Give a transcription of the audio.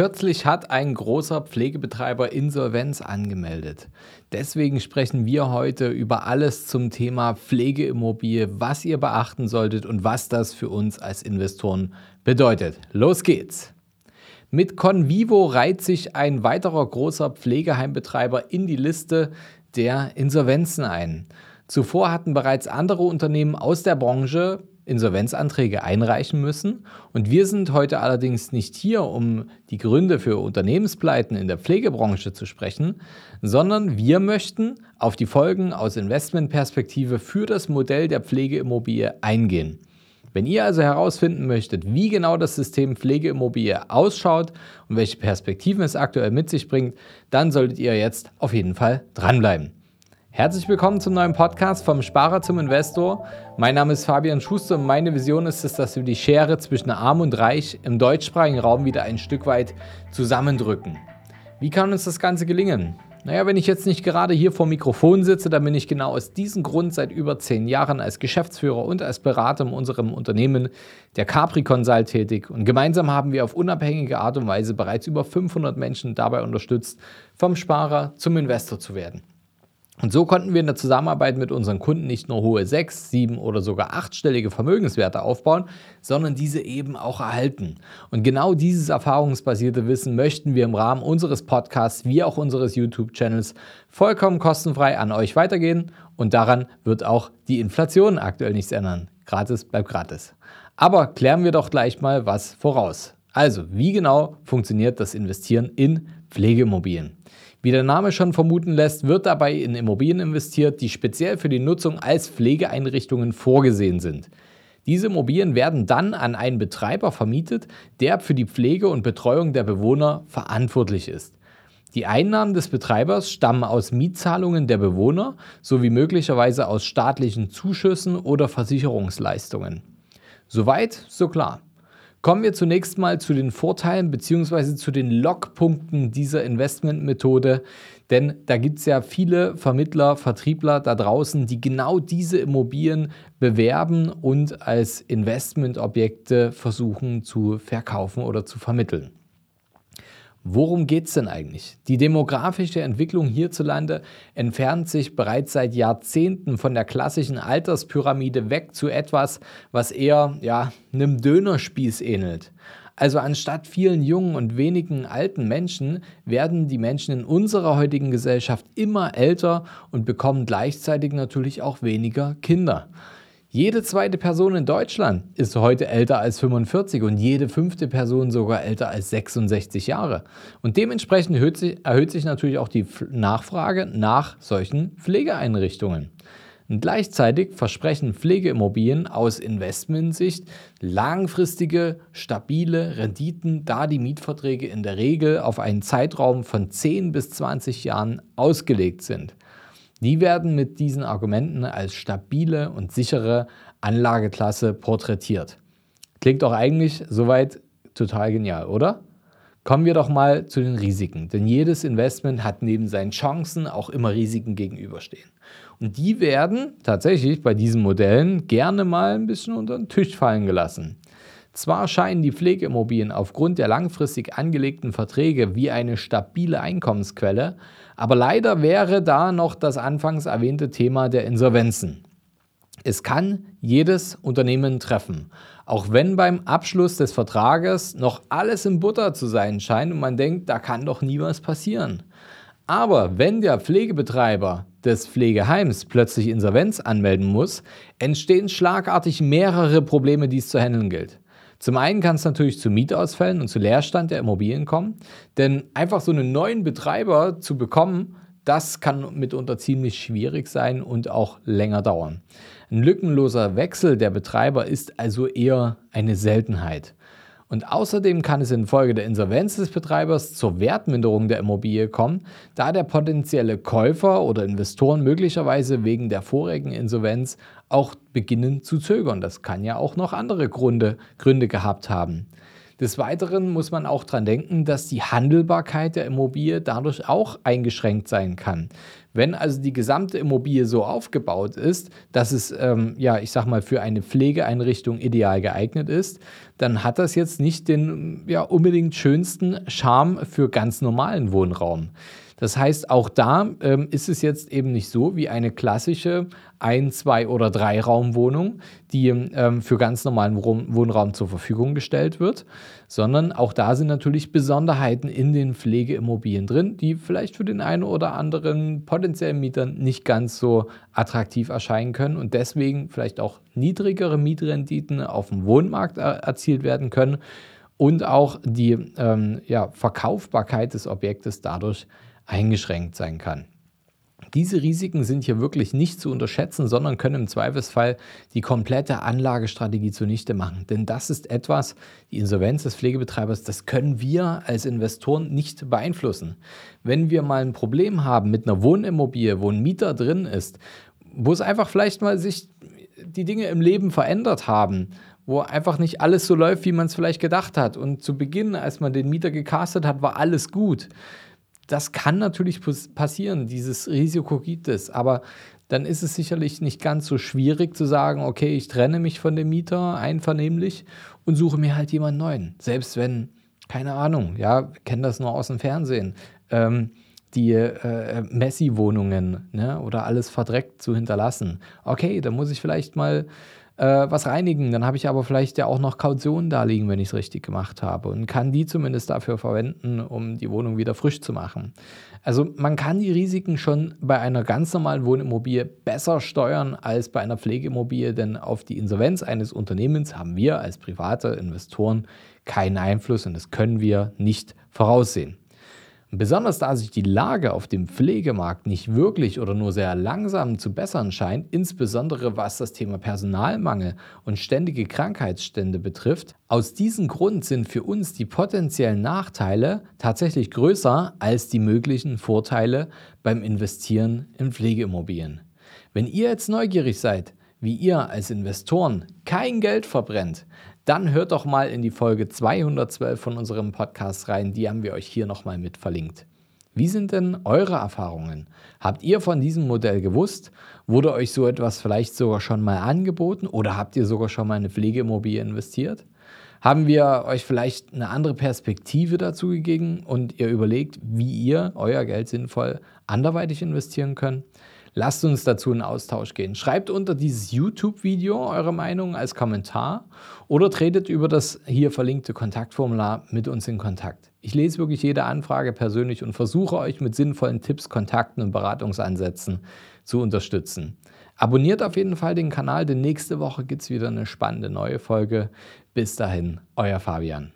Kürzlich hat ein großer Pflegebetreiber Insolvenz angemeldet. Deswegen sprechen wir heute über alles zum Thema Pflegeimmobilie, was ihr beachten solltet und was das für uns als Investoren bedeutet. Los geht's! Mit Convivo reiht sich ein weiterer großer Pflegeheimbetreiber in die Liste der Insolvenzen ein. Zuvor hatten bereits andere Unternehmen aus der Branche Insolvenzanträge einreichen müssen. Und wir sind heute allerdings nicht hier, um die Gründe für Unternehmenspleiten in der Pflegebranche zu sprechen, sondern wir möchten auf die Folgen aus Investmentperspektive für das Modell der Pflegeimmobilie eingehen. Wenn ihr also herausfinden möchtet, wie genau das System Pflegeimmobilie ausschaut und welche Perspektiven es aktuell mit sich bringt, dann solltet ihr jetzt auf jeden Fall dranbleiben. Herzlich willkommen zum neuen Podcast vom Sparer zum Investor. Mein Name ist Fabian Schuster und meine Vision ist es, dass wir die Schere zwischen Arm und Reich im deutschsprachigen Raum wieder ein Stück weit zusammendrücken. Wie kann uns das Ganze gelingen? Naja, wenn ich jetzt nicht gerade hier vor Mikrofon sitze, dann bin ich genau aus diesem Grund seit über zehn Jahren als Geschäftsführer und als Berater in unserem Unternehmen, der Capri Consult, tätig. Und gemeinsam haben wir auf unabhängige Art und Weise bereits über 500 Menschen dabei unterstützt, vom Sparer zum Investor zu werden. Und so konnten wir in der Zusammenarbeit mit unseren Kunden nicht nur hohe sechs, sieben oder sogar achtstellige Vermögenswerte aufbauen, sondern diese eben auch erhalten. Und genau dieses erfahrungsbasierte Wissen möchten wir im Rahmen unseres Podcasts wie auch unseres YouTube-Channels vollkommen kostenfrei an euch weitergehen. Und daran wird auch die Inflation aktuell nichts ändern. Gratis bleibt gratis. Aber klären wir doch gleich mal was voraus. Also, wie genau funktioniert das Investieren in Pflegeimmobilien? Wie der Name schon vermuten lässt, wird dabei in Immobilien investiert, die speziell für die Nutzung als Pflegeeinrichtungen vorgesehen sind. Diese Immobilien werden dann an einen Betreiber vermietet, der für die Pflege und Betreuung der Bewohner verantwortlich ist. Die Einnahmen des Betreibers stammen aus Mietzahlungen der Bewohner sowie möglicherweise aus staatlichen Zuschüssen oder Versicherungsleistungen. Soweit, so klar. Kommen wir zunächst mal zu den Vorteilen bzw. zu den Lockpunkten dieser Investmentmethode. Denn da gibt es ja viele Vermittler, Vertriebler da draußen, die genau diese Immobilien bewerben und als Investmentobjekte versuchen zu verkaufen oder zu vermitteln. Worum geht es denn eigentlich? Die demografische Entwicklung hierzulande entfernt sich bereits seit Jahrzehnten von der klassischen Alterspyramide weg zu etwas, was eher ja, einem Dönerspieß ähnelt. Also anstatt vielen jungen und wenigen alten Menschen werden die Menschen in unserer heutigen Gesellschaft immer älter und bekommen gleichzeitig natürlich auch weniger Kinder. Jede zweite Person in Deutschland ist heute älter als 45 und jede fünfte Person sogar älter als 66 Jahre. Und dementsprechend erhöht sich, erhöht sich natürlich auch die Nachfrage nach solchen Pflegeeinrichtungen. Und gleichzeitig versprechen Pflegeimmobilien aus Investmentsicht langfristige, stabile Renditen, da die Mietverträge in der Regel auf einen Zeitraum von 10 bis 20 Jahren ausgelegt sind. Die werden mit diesen Argumenten als stabile und sichere Anlageklasse porträtiert. Klingt doch eigentlich soweit total genial, oder? Kommen wir doch mal zu den Risiken, denn jedes Investment hat neben seinen Chancen auch immer Risiken gegenüberstehen. Und die werden tatsächlich bei diesen Modellen gerne mal ein bisschen unter den Tisch fallen gelassen. Zwar scheinen die Pflegeimmobilien aufgrund der langfristig angelegten Verträge wie eine stabile Einkommensquelle, aber leider wäre da noch das anfangs erwähnte Thema der Insolvenzen. Es kann jedes Unternehmen treffen, auch wenn beim Abschluss des Vertrages noch alles in Butter zu sein scheint und man denkt, da kann doch nie was passieren. Aber wenn der Pflegebetreiber des Pflegeheims plötzlich Insolvenz anmelden muss, entstehen schlagartig mehrere Probleme, die es zu handeln gilt. Zum einen kann es natürlich zu Mietausfällen und zu Leerstand der Immobilien kommen, denn einfach so einen neuen Betreiber zu bekommen, das kann mitunter ziemlich schwierig sein und auch länger dauern. Ein lückenloser Wechsel der Betreiber ist also eher eine Seltenheit. Und außerdem kann es infolge der Insolvenz des Betreibers zur Wertminderung der Immobilie kommen, da der potenzielle Käufer oder Investoren möglicherweise wegen der vorigen Insolvenz auch beginnen zu zögern. Das kann ja auch noch andere Gründe, Gründe gehabt haben. Des Weiteren muss man auch daran denken, dass die Handelbarkeit der Immobilie dadurch auch eingeschränkt sein kann. Wenn also die gesamte Immobilie so aufgebaut ist, dass es, ähm, ja, ich sag mal, für eine Pflegeeinrichtung ideal geeignet ist, dann hat das jetzt nicht den ja, unbedingt schönsten Charme für ganz normalen Wohnraum. Das heißt, auch da ähm, ist es jetzt eben nicht so wie eine klassische Ein-, Zwei- oder Drei-Raumwohnung, die ähm, für ganz normalen Wohnraum zur Verfügung gestellt wird, sondern auch da sind natürlich Besonderheiten in den Pflegeimmobilien drin, die vielleicht für den einen oder anderen potenziellen Mietern nicht ganz so attraktiv erscheinen können und deswegen vielleicht auch niedrigere Mietrenditen auf dem Wohnmarkt er erzielt werden können und auch die ähm, ja, Verkaufbarkeit des Objektes dadurch eingeschränkt sein kann. Diese Risiken sind hier wirklich nicht zu unterschätzen, sondern können im Zweifelsfall die komplette Anlagestrategie zunichte machen. Denn das ist etwas, die Insolvenz des Pflegebetreibers, das können wir als Investoren nicht beeinflussen. Wenn wir mal ein Problem haben mit einer Wohnimmobilie, wo ein Mieter drin ist, wo es einfach vielleicht mal sich die Dinge im Leben verändert haben, wo einfach nicht alles so läuft, wie man es vielleicht gedacht hat. Und zu Beginn, als man den Mieter gecastet hat, war alles gut das kann natürlich passieren, dieses Risiko gibt es, aber dann ist es sicherlich nicht ganz so schwierig zu sagen, okay, ich trenne mich von dem Mieter einvernehmlich und suche mir halt jemanden neuen. Selbst wenn, keine Ahnung, ja, kennen das nur aus dem Fernsehen, ähm, die äh, Messi-Wohnungen ne, oder alles verdreckt zu hinterlassen. Okay, dann muss ich vielleicht mal äh, was reinigen. Dann habe ich aber vielleicht ja auch noch Kaution da liegen, wenn ich es richtig gemacht habe und kann die zumindest dafür verwenden, um die Wohnung wieder frisch zu machen. Also man kann die Risiken schon bei einer ganz normalen Wohnimmobilie besser steuern als bei einer Pflegeimmobilie, denn auf die Insolvenz eines Unternehmens haben wir als private Investoren keinen Einfluss und das können wir nicht voraussehen. Besonders da sich die Lage auf dem Pflegemarkt nicht wirklich oder nur sehr langsam zu bessern scheint, insbesondere was das Thema Personalmangel und ständige Krankheitsstände betrifft, aus diesem Grund sind für uns die potenziellen Nachteile tatsächlich größer als die möglichen Vorteile beim Investieren in Pflegeimmobilien. Wenn ihr jetzt neugierig seid, wie ihr als Investoren kein Geld verbrennt, dann hört doch mal in die Folge 212 von unserem Podcast rein. Die haben wir euch hier nochmal mit verlinkt. Wie sind denn eure Erfahrungen? Habt ihr von diesem Modell gewusst? Wurde euch so etwas vielleicht sogar schon mal angeboten oder habt ihr sogar schon mal eine Pflegeimmobilie investiert? Haben wir euch vielleicht eine andere Perspektive dazu gegeben und ihr überlegt, wie ihr euer Geld sinnvoll anderweitig investieren könnt? Lasst uns dazu in Austausch gehen. Schreibt unter dieses YouTube-Video eure Meinung als Kommentar oder tretet über das hier verlinkte Kontaktformular mit uns in Kontakt. Ich lese wirklich jede Anfrage persönlich und versuche euch mit sinnvollen Tipps, Kontakten und Beratungsansätzen zu unterstützen. Abonniert auf jeden Fall den Kanal, denn nächste Woche gibt es wieder eine spannende neue Folge. Bis dahin, euer Fabian.